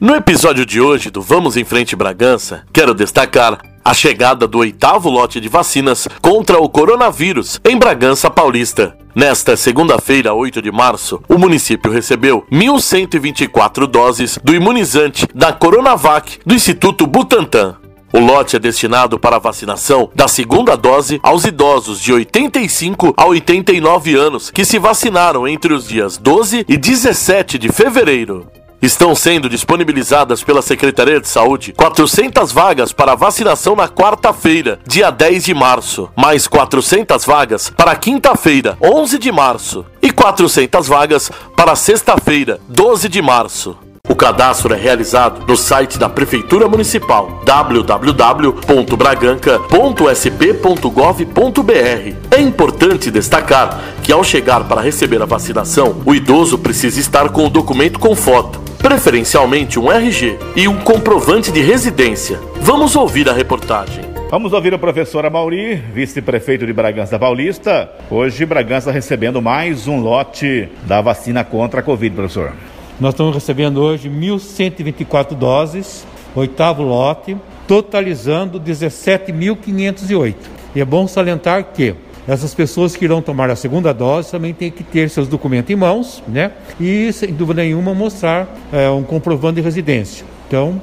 No episódio de hoje do Vamos em Frente Bragança, quero destacar a chegada do oitavo lote de vacinas contra o coronavírus em Bragança Paulista. Nesta segunda-feira, 8 de março, o município recebeu 1.124 doses do imunizante da Coronavac do Instituto Butantan. O lote é destinado para a vacinação da segunda dose aos idosos de 85 a 89 anos que se vacinaram entre os dias 12 e 17 de fevereiro. Estão sendo disponibilizadas pela Secretaria de Saúde 400 vagas para vacinação na quarta-feira, dia 10 de março, mais 400 vagas para quinta-feira, 11 de março, e 400 vagas para sexta-feira, 12 de março. O cadastro é realizado no site da Prefeitura Municipal www.braganca.sp.gov.br. É importante destacar que ao chegar para receber a vacinação, o idoso precisa estar com o documento com foto, preferencialmente um RG e um comprovante de residência. Vamos ouvir a reportagem. Vamos ouvir o professor Amauri, vice-prefeito de Bragança Paulista. Hoje, Bragança recebendo mais um lote da vacina contra a Covid, professor. Nós estamos recebendo hoje 1.124 doses, oitavo lote, totalizando 17.508. E é bom salientar que essas pessoas que irão tomar a segunda dose também têm que ter seus documentos em mãos, né? E, sem dúvida nenhuma, mostrar é, um comprovante de residência. Então,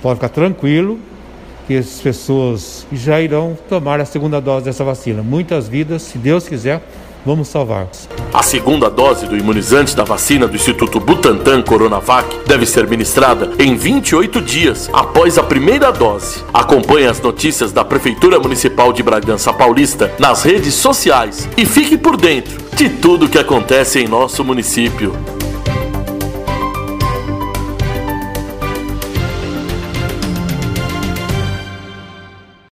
pode ficar tranquilo que essas pessoas já irão tomar a segunda dose dessa vacina. Muitas vidas, se Deus quiser, vamos salvar. A segunda dose do imunizante da vacina do Instituto Butantan Coronavac deve ser ministrada em 28 dias após a primeira dose. Acompanhe as notícias da Prefeitura Municipal de Bragança Paulista nas redes sociais e fique por dentro de tudo que acontece em nosso município.